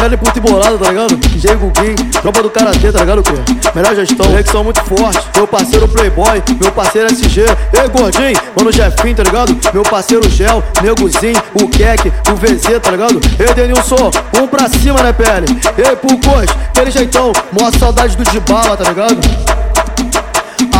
Merda e puto e bolado, tá ligado? DJ Guguin, tropa do Karatê, tá ligado, Cria? Melhor gestão, são muito forte. Meu parceiro Playboy, meu parceiro SG. Ei, gordinho, mano Jefinho, tá ligado? Meu parceiro Gel, Negozinho, o Keck, o VZ, tá ligado? Ei, Denilson, um pra cima, né, pele? Ei, Pucos, aquele jeitão, mó saudade do de bala, tá ligado?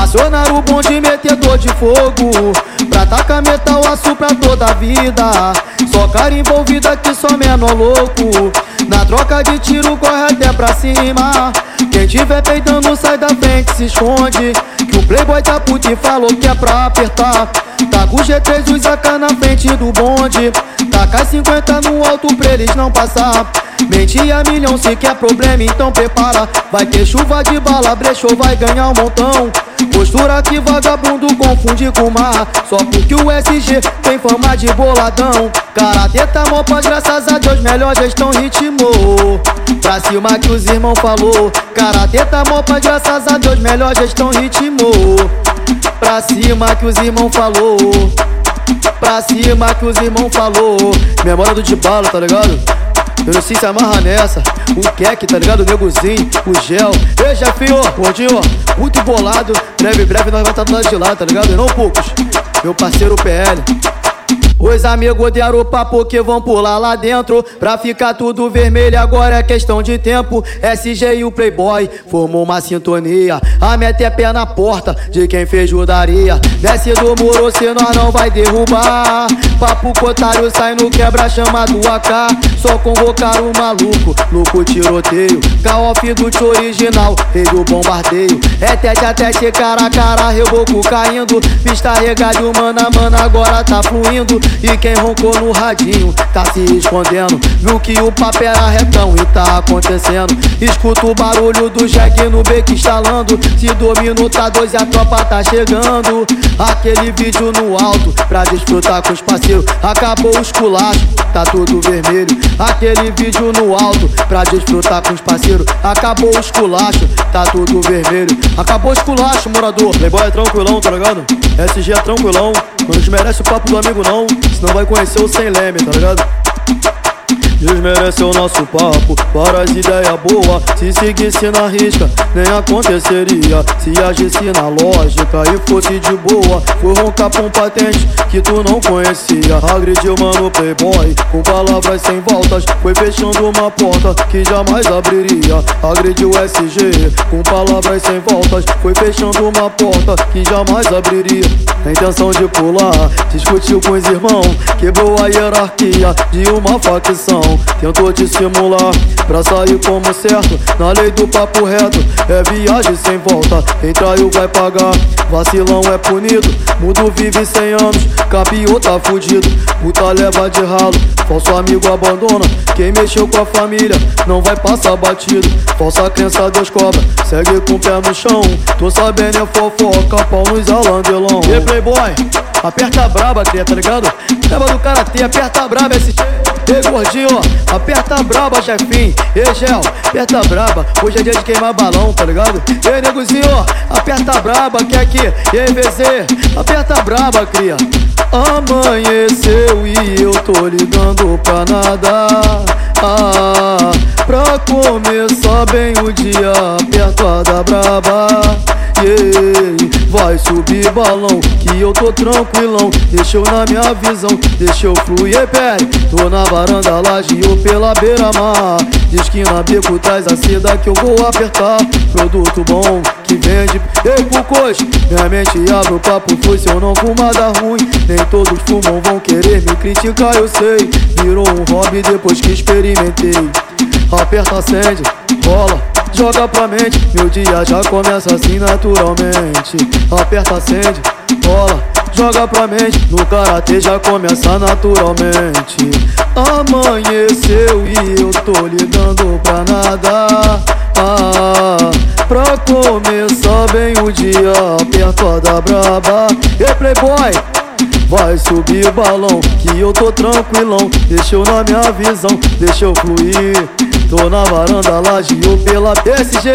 Acionar o bonde metedor de fogo. Pra tacar metal aço pra toda a vida. Só cara envolvida que só menor louco. Na troca de tiro corre até pra cima. Quem tiver peidando sai da frente se esconde. Que o playboy tá puto e falou que é pra apertar. Tá com G3 e os AK na frente do bonde Taca 50 no alto pra eles não passar. Mente a milhão se quer problema, então prepara. Vai ter chuva de bala, brechou, vai ganhar um montão. Postura que vagabundo confunde com mar. Só porque o SG tem fama de boladão. Karatê tá mó paz, graças a Deus, melhor gestão ritmou. Pra cima que os irmãos falou. Karatê tá mó paz, graças a Deus, melhor gestão ritmou. Pra cima que os irmãos falou Pra cima que os irmãos falou Memória do de bala, tá ligado? Eu sei se amarra nessa. O Keck, tá ligado? O negozinho, o gel. Ei, chefinho, gordinho, muito bolado. Breve, breve nós vamos estar do lado de lá, tá ligado? E não poucos. Meu parceiro PL. Os amigos deram o papo que vão pular lá dentro. Pra ficar tudo vermelho, agora é questão de tempo. SG e o Playboy formou uma sintonia. A meta é pé na porta de quem fez judaria. Desce do muro, se nós não vai derrubar. Papo cotário sai no quebra chamado AK Só convocar o maluco, louco tiroteio. K-off do original, rei do bombardeio. É tete a tete, cara a cara, reboco caindo. Pista regado, mano a mano, agora tá fluindo e quem roncou no radinho tá se escondendo. Viu que o papo era retão e tá acontecendo. Escuta o barulho do jegue no beco instalando. Se domino tá dois e a tropa tá chegando. Aquele vídeo no alto pra desfrutar com os parceiros. Acabou os culachos, tá tudo vermelho. Aquele vídeo no alto pra desfrutar com os parceiros. Acabou os culachos, tá tudo vermelho. Acabou os culachos, morador. Playboy é tranquilão, tá ligado? SG é tranquilão. Não desmerece o papo do amigo, não. Senão vai conhecer o sem leme, tá ligado? Desmerece o nosso papo. Para as ideias boas Se seguisse na risca, nem aconteceria. Se agisse na lógica e fosse de boa Foi roncar pra um patente que tu não conhecia. Agrediu mano playboy com palavras sem voltas Foi fechando uma porta que jamais abriria. Agrediu SG com palavras sem voltas Foi fechando uma porta que jamais abriria. A intenção de pular, discutiu com os irmãos Quebrou a hierarquia de uma facção tentou dissimular pra sair como certo. Na lei do papo reto, é viagem sem volta. Quem traiu vai pagar, vacilão é punido. Mudo vive 100 anos, capiou tá fudido. Puta leva de ralo, falso amigo abandona. Quem mexeu com a família não vai passar batido. Falsa crença Deus cobra, segue com o pé no chão. Tô sabendo é fofoca, pau nos alandelão. E playboy, aperta braba, cria, tá ligado? Leva do karatê, aperta braba esse. Ei, gordinho, aperta braba, chefinho. Ei, gel, aperta braba. Hoje é dia de queimar balão, tá ligado? Ei, negozinho, aperta braba, que aqui. Ei, VZ, aperta braba, cria. Amanheceu e eu tô ligando pra nada. Ah, pra começar bem o dia, aperta da braba. Yeah. Vai subir balão, que eu tô tranquilão. Deixa eu na minha visão, deixa eu fluir, pele. Tô na varanda, laje ou pela beira-mar. De esquina, beco, traz a seda que eu vou apertar. Produto bom, que vende Ei, Pucos, minha mente abre o papo foi Se eu não fumar dá ruim. Nem todos fumam, vão querer me criticar, eu sei. Virou um hobby depois que experimentei. Aperta, acende, rola joga pra mente Meu dia já começa assim naturalmente. Aperta, acende, rola, joga pra mente No karatê já começa naturalmente. Amanheceu e eu tô ligando pra nada. Ah, Pra começar bem o dia Aperta da braba. E playboy Vai subir o balão, que eu tô tranquilão. Deixa na minha visão, deixa eu fluir Tô na varanda, laje ou pela PSG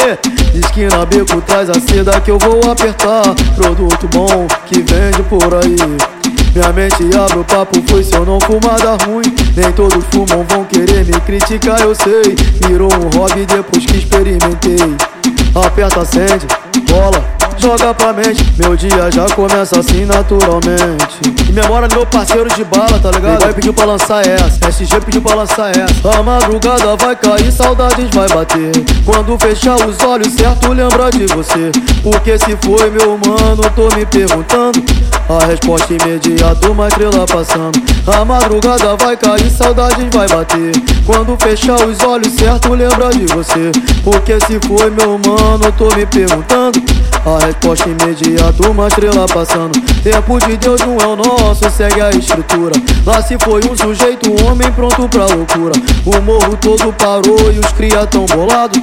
Esquina, beco, traz a seda que eu vou apertar Produto bom que vende por aí Minha mente abre o papo, foi se eu não fumar dá ruim. Nem todos fumam, vão querer me criticar, eu sei. Virou um hobby depois que experimentei. Aperta, acende, bola joga pra mente. Meu dia já começa assim naturalmente. E memória meu parceiro de bala, tá ligado? Vai pedir pra lançar essa, SG pediu pra lançar essa. A madrugada vai cair, saudades vai bater. Quando fechar os olhos, certo lembra de você. Porque se foi meu mano, tô me perguntando. A resposta imediata, uma estrela passando. A madrugada vai cair, saudades vai bater. Quando fechar os olhos, certo lembra de você. Porque se foi meu mano, tô me perguntando. A resposta imediata, uma estrela passando. Tempo de Deus não é o nosso, segue a estrutura. Lá se foi um sujeito, um homem pronto pra loucura. O morro todo parou e os cria tão bolado.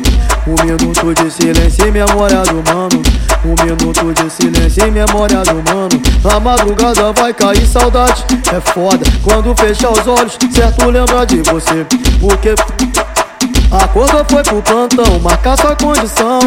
Um minuto de silêncio em memória do mano. Um minuto de silêncio em memória do mano. A madrugada vai cair, saudade é foda. Quando fechar os olhos, certo lembra de você. Porque Acordou, foi pro plantão, marcar sua condição.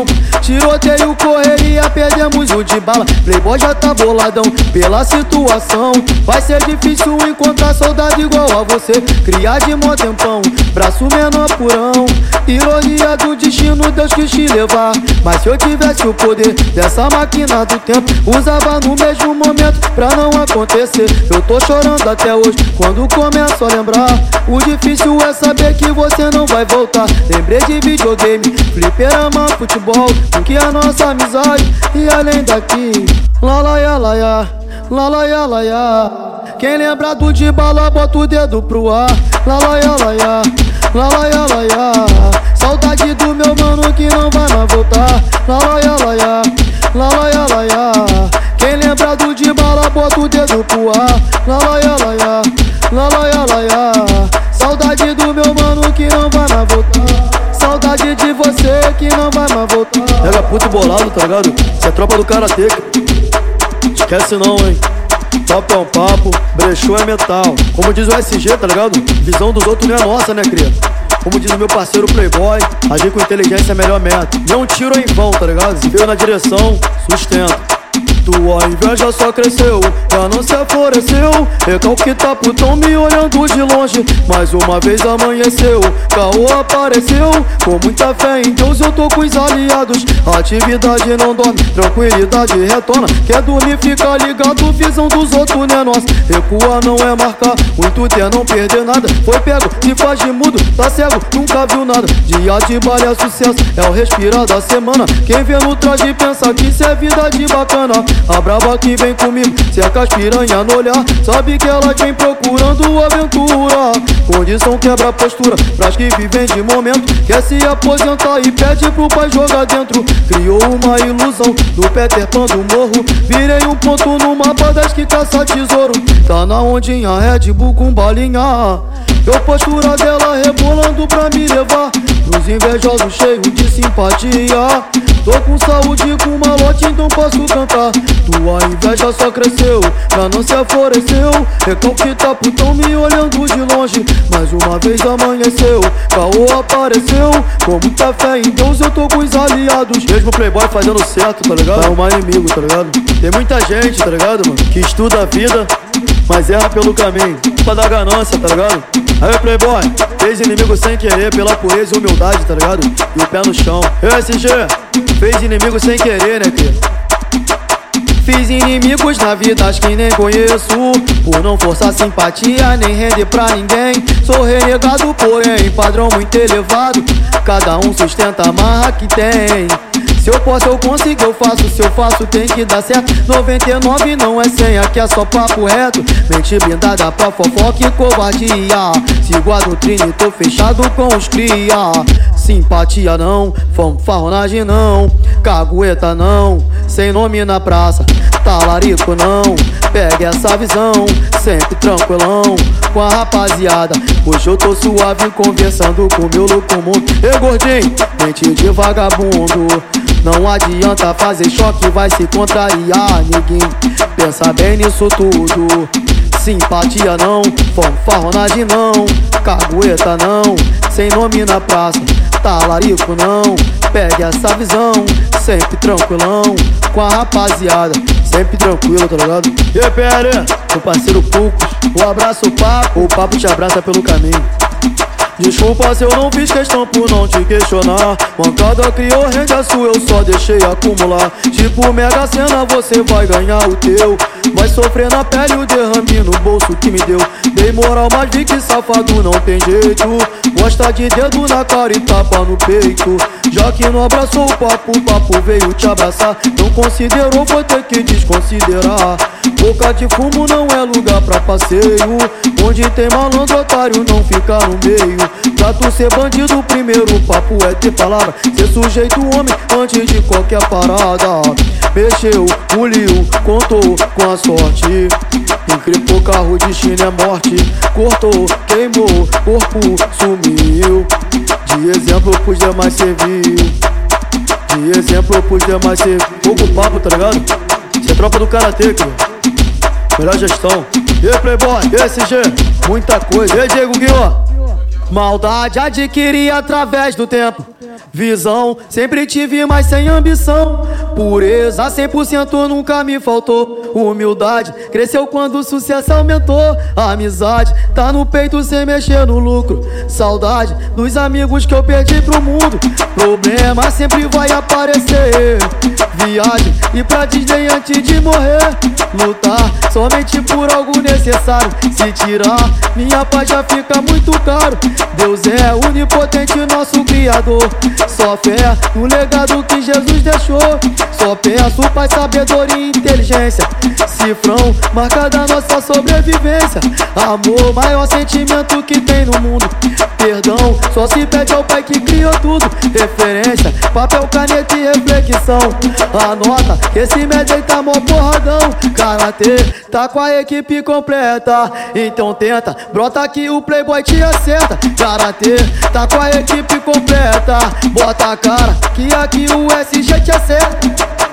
Tiroteio, correria, happy perdemos o de bala. Playboy já tá boladão pela situação. Vai ser difícil encontrar soldado igual a você. Criar de mó tempão, braço menor purão. Ironia do destino, Deus quis te levar. Mas se eu tivesse o poder dessa máquina do tempo, usava no mesmo momento pra não acontecer. Eu tô chorando até hoje quando começo a lembrar. O difícil é saber que você não vai voltar. Lembrei de videogame, fliperama, futebol, o que é nossa amizade e além daqui. Lá ya. Quem lembra do de bala, bota o dedo pro ar. Lá ya. Saudade do meu mano que não vai mais voltar. Lá ya. Quem lembra do de bala, bota o dedo pro ar. Puto bolado, tá ligado? Cê é tropa do karatê. Esquece não, hein? Papo é um papo, brechou é metal. Como diz o SG, tá ligado? Visão dos outros não é nossa, né, cria? Como diz o meu parceiro Playboy, agir com inteligência é melhor meta. Não tiro em vão, tá ligado? Veio na direção, sustenta. Tua inveja só cresceu, ganância floresceu Recalque tá putão me olhando de longe Mais uma vez amanheceu, caô apareceu. Com muita fé em Deus eu tô com os aliados Atividade não dorme, tranquilidade retorna. Quer dormir, fica ligado, visão dos outros né nós Recuar não é marcar, o intuito é não perder nada. Foi pego, se faz de mudo, tá cego, nunca viu nada. Dia de baile é sucesso, é o respirar da semana. Quem vê no traje pensa que isso é vida de bacana a brava que vem comigo, se é caspiranha no olhar Sabe que ela vem procurando aventura. Condição quebra postura, pras que vivem de momento. Quer se aposentar e pede pro pai jogar dentro. Criou uma ilusão do Peter Pan do morro. Virei um ponto no mapa das que caça tesouro. Tá na ondinha Red Bull com balinha Eu postura dela rebolando pra me levar Pros invejosos cheios de simpatia Tô com saúde com malote, então posso cantar tua inveja só cresceu, não se floresceu Recalque tá putão me olhando de longe Mais uma vez amanheceu, caô apareceu Com muita fé em Deus eu tô com os aliados Mesmo playboy fazendo certo, tá ligado? É um inimigo, tá ligado? Tem muita gente, tá ligado, mano? Que estuda a vida, mas erra pelo caminho Pra dar ganância, tá ligado? Aí playboy, fez inimigo sem querer Pela pureza e humildade, tá ligado? E o pé no chão. SG, fez inimigo sem querer, né, filho? Fiz inimigos na vida, acho que nem conheço. Por não forçar simpatia, nem render pra ninguém. Sou renegado, porém, padrão muito elevado. Cada um sustenta a marra que tem se eu posso, eu consigo, eu faço. Se eu faço, tem que dar certo. 99 não é 100, aqui é só papo reto. Mente blindada pra fofoca e covardia. Sigo a doutrina e tô fechado com os cria. Simpatia não, fanfarronagem não. Cagueta não, sem nome na praça. Talarico não, pegue essa visão. Sempre tranquilão com a rapaziada. Hoje eu tô suave conversando com meu louco mundo. Ei, gordinho, mente de vagabundo. Não adianta fazer choque, vai se contrariar. Ninguém pensa bem nisso tudo. Simpatia não, fanfarronagem não, cagueta não, sem nome na praça, talarico não. Pegue essa visão, sempre tranquilão, com a rapaziada. Sempre tranquilo, tá ligado? E PL, meu parceiro Pucos, o abraço o papo, o papo te abraça pelo caminho. Desculpa se eu não fiz questão por não te questionar Mancada criou rende a sua, eu só deixei acumular Tipo Mega Sena, você vai ganhar o teu Vai sofrer na pele o derrame no bolso que me deu. Dei moral, mas vi que safado não tem jeito. Gosta de dedo na cara e tapa no peito. Já que não abraçou o papo, o papo veio te abraçar. Não considerou, vou ter que desconsiderar. Boca de fumo não é lugar pra passeio. Onde tem malandro, otário não fica no meio. Pra tu ser bandido, primeiro papo é ter palavra. Ser sujeito homem antes de qualquer parada. Mexeu, puliu, contou com a sorte. Encripou carro, destino é morte. Cortou, queimou, corpo sumiu. De exemplo pros demais serviu De exemplo pros demais serviu Pouco papo, tá ligado? Cê é tropa do karatê, cara. Melhor gestão. E Playboy, SG, muita coisa. E Diego Guilherme Maldade adquiri através do tempo. Visão, sempre tive, mas sem ambição. Pureza, 100% nunca me faltou. Humildade, cresceu quando o sucesso aumentou. Amizade, tá no peito sem mexer no lucro. Saudade dos amigos que eu perdi pro mundo. Problema sempre vai aparecer. Viagem e pra Disney antes de morrer. Lutar somente por algo necessário. Se tirar, minha paz já fica muito caro. Deus é onipotente, nosso Criador. Só fé no legado que Jesus deixou. Só peço Pai, sabedoria e inteligência. Cifrão, marca da nossa sobrevivência. Amor, maior sentimento que tem no mundo. Perdão, só se pede ao Pai que criou tudo. Referência, papel, caneta e reflexão. Anota esse médio tá mó porradão. Karatê tá com a equipe completa. Então tenta, brota que o Playboy te acerta. Karatê tá com a equipe completa. Bota a cara que aqui o SG te acerta.